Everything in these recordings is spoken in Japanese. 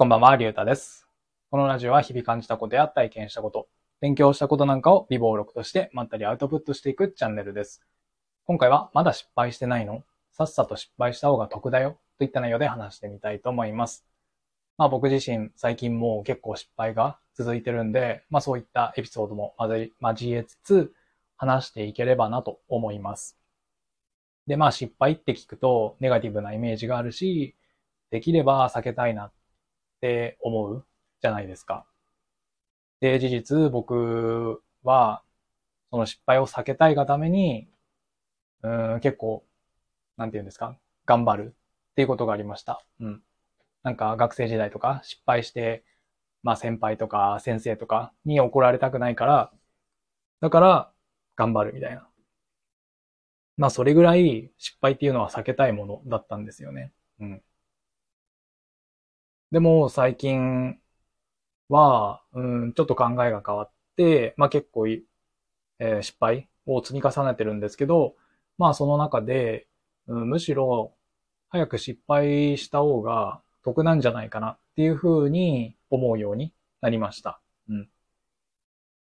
こんばんは、りゅうたです。このラジオは日々感じたことや体験したこと、勉強したことなんかを微暴録としてまったりアウトプットしていくチャンネルです。今回はまだ失敗してないの？さっさと失敗した方が得だよといった内容で話してみたいと思います。まあ僕自身最近もう結構失敗が続いてるんで、まあそういったエピソードも交えつつ話していければなと思います。で、まあ失敗って聞くとネガティブなイメージがあるし、できれば避けたいなっって思うじゃないですか。で、事実僕はその失敗を避けたいがために、うん、結構、なんて言うんですか、頑張るっていうことがありました。うん。なんか学生時代とか失敗して、まあ先輩とか先生とかに怒られたくないから、だから頑張るみたいな。まあそれぐらい失敗っていうのは避けたいものだったんですよね。うん。でも最近は、うん、ちょっと考えが変わって、まあ結構い、えー失敗を積み重ねてるんですけど、まあその中で、うん、むしろ早く失敗した方が得なんじゃないかなっていうふうに思うようになりました。うん。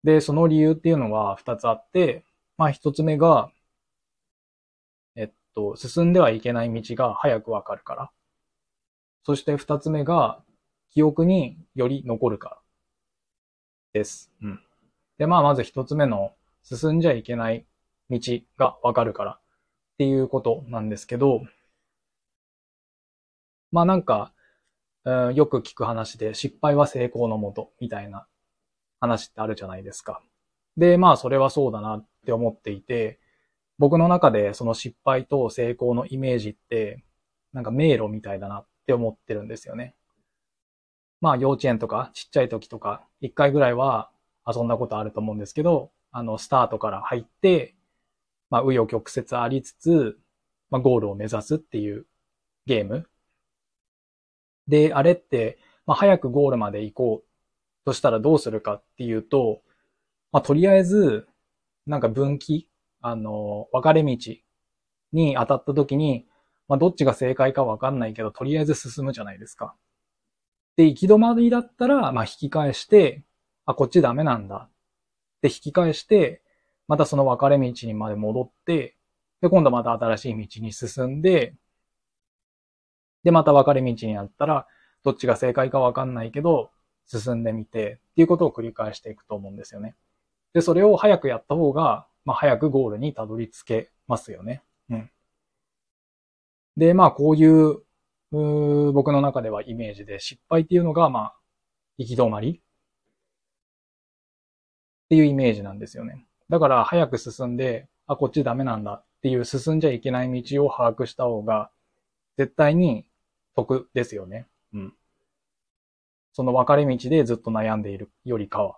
で、その理由っていうのは二つあって、まあ一つ目が、えっと、進んではいけない道が早くわかるから。そして二つ目が、記憶により残るから。です。うん。で、まあまず一つ目の、進んじゃいけない道がわかるからっていうことなんですけど、まあなんか、うんよく聞く話で失敗は成功のもとみたいな話ってあるじゃないですか。で、まあそれはそうだなって思っていて、僕の中でその失敗と成功のイメージって、なんか迷路みたいだなっって思ってるんですよね。まあ幼稚園とかちっちゃい時とか、一回ぐらいは遊んだことあると思うんですけど、あの、スタートから入って、まあ、紆余曲折ありつつ、まあ、ゴールを目指すっていうゲーム。で、あれって、まあ、早くゴールまで行こうとしたらどうするかっていうと、まあ、とりあえず、なんか分岐、あの、分かれ道に当たった時に、まあ、どっちが正解かわかんないけど、とりあえず進むじゃないですか。で、行き止まりだったら、まあ、引き返して、あ、こっちダメなんだって引き返して、またその分かれ道にまで戻って、で、今度また新しい道に進んで、で、また分かれ道になったら、どっちが正解かわかんないけど、進んでみて、っていうことを繰り返していくと思うんですよね。で、それを早くやった方が、まあ、早くゴールにたどり着けますよね。うん。で、まあ、こういう、う僕の中ではイメージで、失敗っていうのが、まあ、行き止まりっていうイメージなんですよね。だから早く進んで、あ、こっちダメなんだっていう進んじゃいけない道を把握した方が、絶対に得ですよね。うん。その分かれ道でずっと悩んでいるよりかは。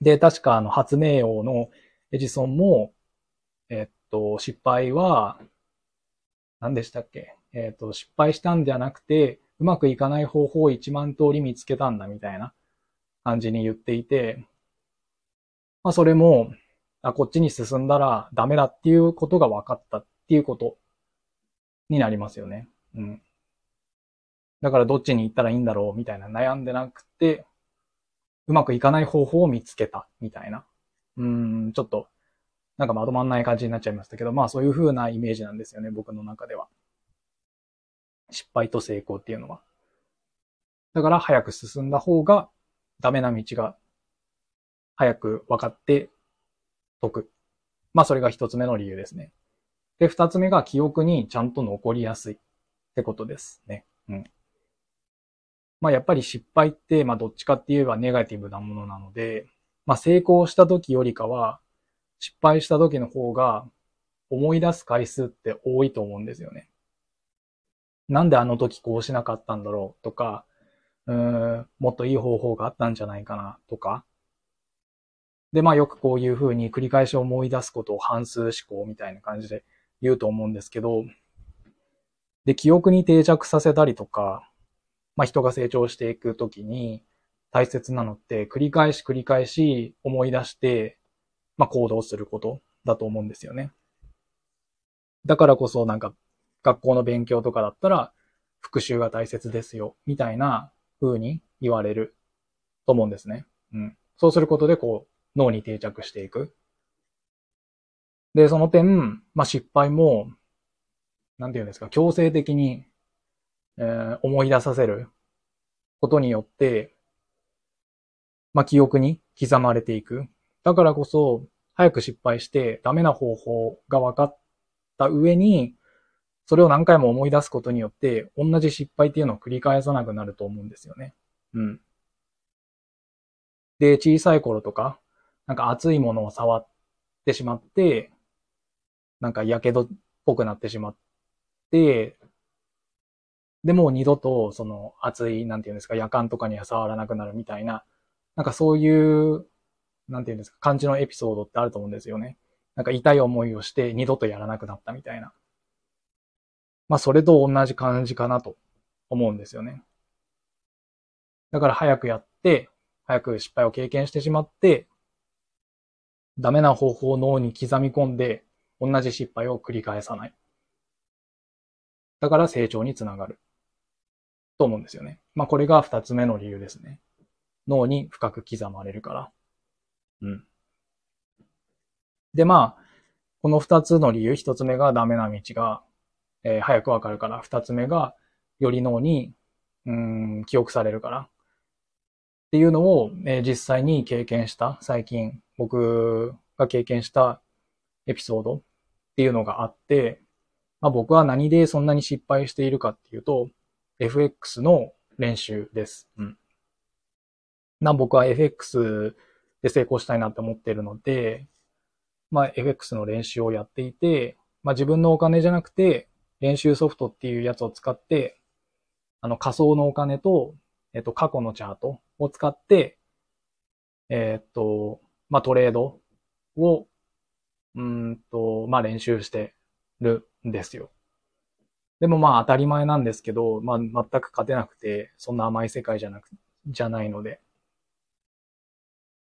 で、確かあの発明王のエジソンも、えっと、失敗は、何でしたっけ？えっと、失敗したんじゃなくて、うまくいかない方法を1万通り見つけたんだみたいな感じに言っていて、まあそれも、あ、こっちに進んだらダメだっていうことが分かったっていうことになりますよね。うん。だからどっちに行ったらいいんだろうみたいな悩んでなくて、うまくいかない方法を見つけたみたいな。うん、ちょっと、なんかまとまんない感じになっちゃいましたけど、まあそういう風なイメージなんですよね、僕の中では。失敗と成功っていうのは。だから早く進んだ方がダメな道が早く分かって得。まあそれが一つ目の理由ですね。で、二つ目が記憶にちゃんと残りやすいってことですね。うん。まあやっぱり失敗って、まあどっちかって言えばネガティブなものなので、まあ成功した時よりかは、失敗した時の方が思い出す回数って多いと思うんですよね。なんであの時こうしなかったんだろうとか、うーん、もっといい方法があったんじゃないかなとか。で、まあよくこういうふうに繰り返し思い出すことを反数思考みたいな感じで言うと思うんですけど、で、記憶に定着させたりとか、まあ人が成長していくときに大切なのって繰り返し繰り返し思い出して、まあ行動することだと思うんですよね。だからこそなんか学校の勉強とかだったら、復習が大切ですよ、みたいな風に言われると思うんですね。うん。そうすることで、こう、脳に定着していく。で、その点、まあ、失敗も、なんて言うんですか、強制的に、えー、思い出させることによって、まあ、記憶に刻まれていく。だからこそ、早く失敗してダメな方法が分かった上に、それを何回も思い出すことによって、同じ失敗っていうのを繰り返さなくなると思うんですよね。うん。で、小さい頃とか、なんか熱いものを触ってしまって、なんか火傷っぽくなってしまって、でも二度とその熱い、なんていうんですか、夜間とかには触らなくなるみたいな、なんかそういう、なんていうんですか、感じのエピソードってあると思うんですよね。なんか痛い思いをして二度とやらなくなったみたいな。まあそれと同じ感じかなと思うんですよね。だから早くやって、早く失敗を経験してしまって、ダメな方法を脳に刻み込んで、同じ失敗を繰り返さない。だから成長につながる。と思うんですよね。まあこれが二つ目の理由ですね。脳に深く刻まれるから。うん。でまあ、この二つの理由、一つ目がダメな道が、えー、早くわかるから、二つ目がより脳に、うん、記憶されるから。っていうのを、えー、実際に経験した、最近僕が経験したエピソードっていうのがあって、まあ、僕は何でそんなに失敗しているかっていうと、FX の練習です。うん。な、僕は FX で成功したいなって思ってるので、まあ、FX の練習をやっていて、まあ、自分のお金じゃなくて、練習ソフトっていうやつを使って、あの仮想のお金と、えっと、過去のチャートを使って、えっと、まあ、トレードをうんと、まあ練習してるんですよ。でもまあ当たり前なんですけど、まあ全く勝てなくて、そんな甘い世界じゃなく、じゃないので。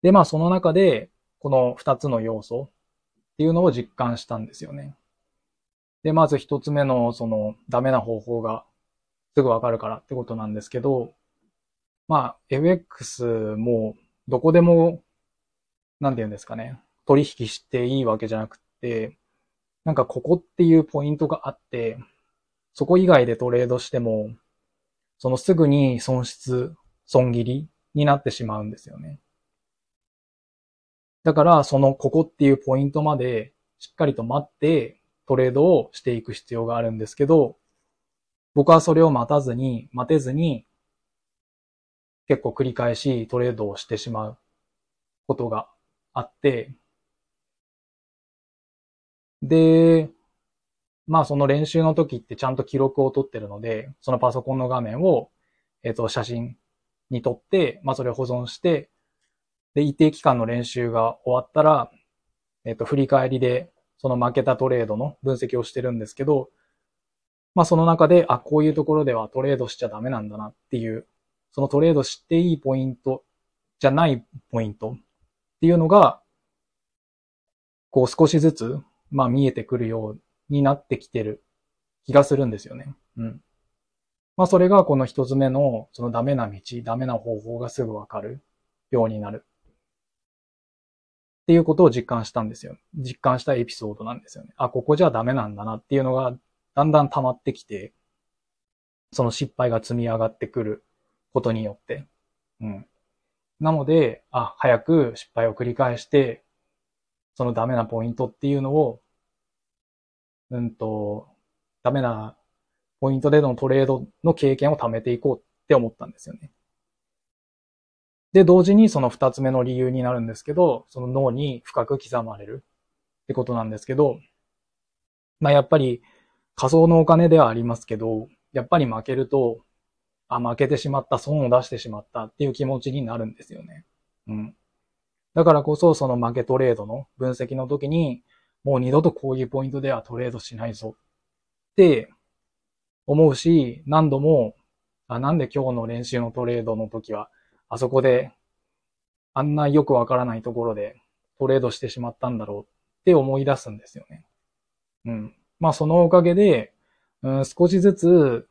でまあその中で、この二つの要素っていうのを実感したんですよね。で、まず一つ目のそのダメな方法がすぐわかるからってことなんですけど、まあ FX もどこでも、なんて言うんですかね。取引していいわけじゃなくて、なんかここっていうポイントがあって、そこ以外でトレードしても、そのすぐに損失、損切りになってしまうんですよね。だから、そのここっていうポイントまでしっかりと待ってトレードをしていく必要があるんですけど、僕はそれを待たずに、待てずに、結構繰り返しトレードをしてしまうことがあって、で、まあその練習の時ってちゃんと記録を取ってるので、そのパソコンの画面を、えっ、と、写真に撮って、まあそれを保存して、で、一定期間の練習が終わったら、えっ、と、振り返りで、その負けたトレードの分析をしてるんですけど、まあその中で、あ、こういうところではトレードしちゃダメなんだなっていう、そのトレードしていいポイントじゃないポイントっていうのが、こう少しずつまあ見えてくるようになってきてる気がするんですよね。うん。まあそれがこの一つ目のそのダメな道、ダメな方法がすぐわかるようになる。っていうことを実感したんですよ。実感したエピソードなんですよね。あ、ここじゃダメなんだなっていうのがだんだん溜まってきて、その失敗が積み上がってくることによって。うん。なので、あ、早く失敗を繰り返して、そのダメなポイントっていうのを、うんと、ダメなポイントでのトレードの経験を貯めていこうって思ったんですよね。で、同時にその二つ目の理由になるんですけど、その脳に深く刻まれるってことなんですけど、まあやっぱり仮想のお金ではありますけど、やっぱり負けると、あ、負けてしまった、損を出してしまったっていう気持ちになるんですよね。うん。だからこそ、その負けトレードの分析の時に、もう二度とこういうポイントではトレードしないぞって思うし、何度も、あ、なんで今日の練習のトレードの時は、あそこで、あんなよくわからないところでトレードしてしまったんだろうって思い出すんですよね。うん。まあそのおかげで、うん、少しずつ、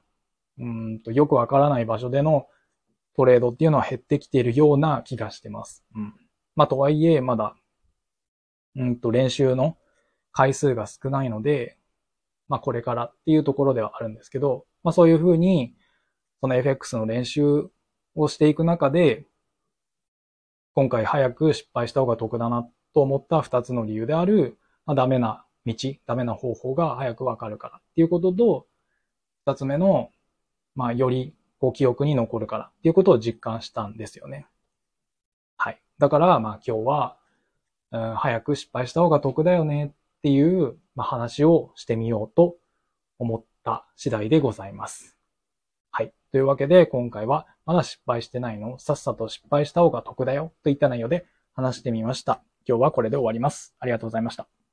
うんと、よくわからない場所でのトレードっていうのは減ってきているような気がしてます。うん。まあ、とはいえ、まだ、うんと、練習の回数が少ないので、まあ、これからっていうところではあるんですけど、まあ、そういうふうに、その FX の練習をしていく中で、今回早く失敗した方が得だなと思った二つの理由である、まあ、ダメな道、ダメな方法が早くわかるからっていうことと、二つ目の、まあ、よりこう記憶に残るからっていうことを実感したんですよね。はい。だから、まあ今日は、うん、早く失敗した方が得だよねっていう、まあ、話をしてみようと思った次第でございます。というわけで、今回は、まだ失敗してないの？さっさと失敗した方が得だよといった内容で話してみました。今日はこれで終わります。ありがとうございました。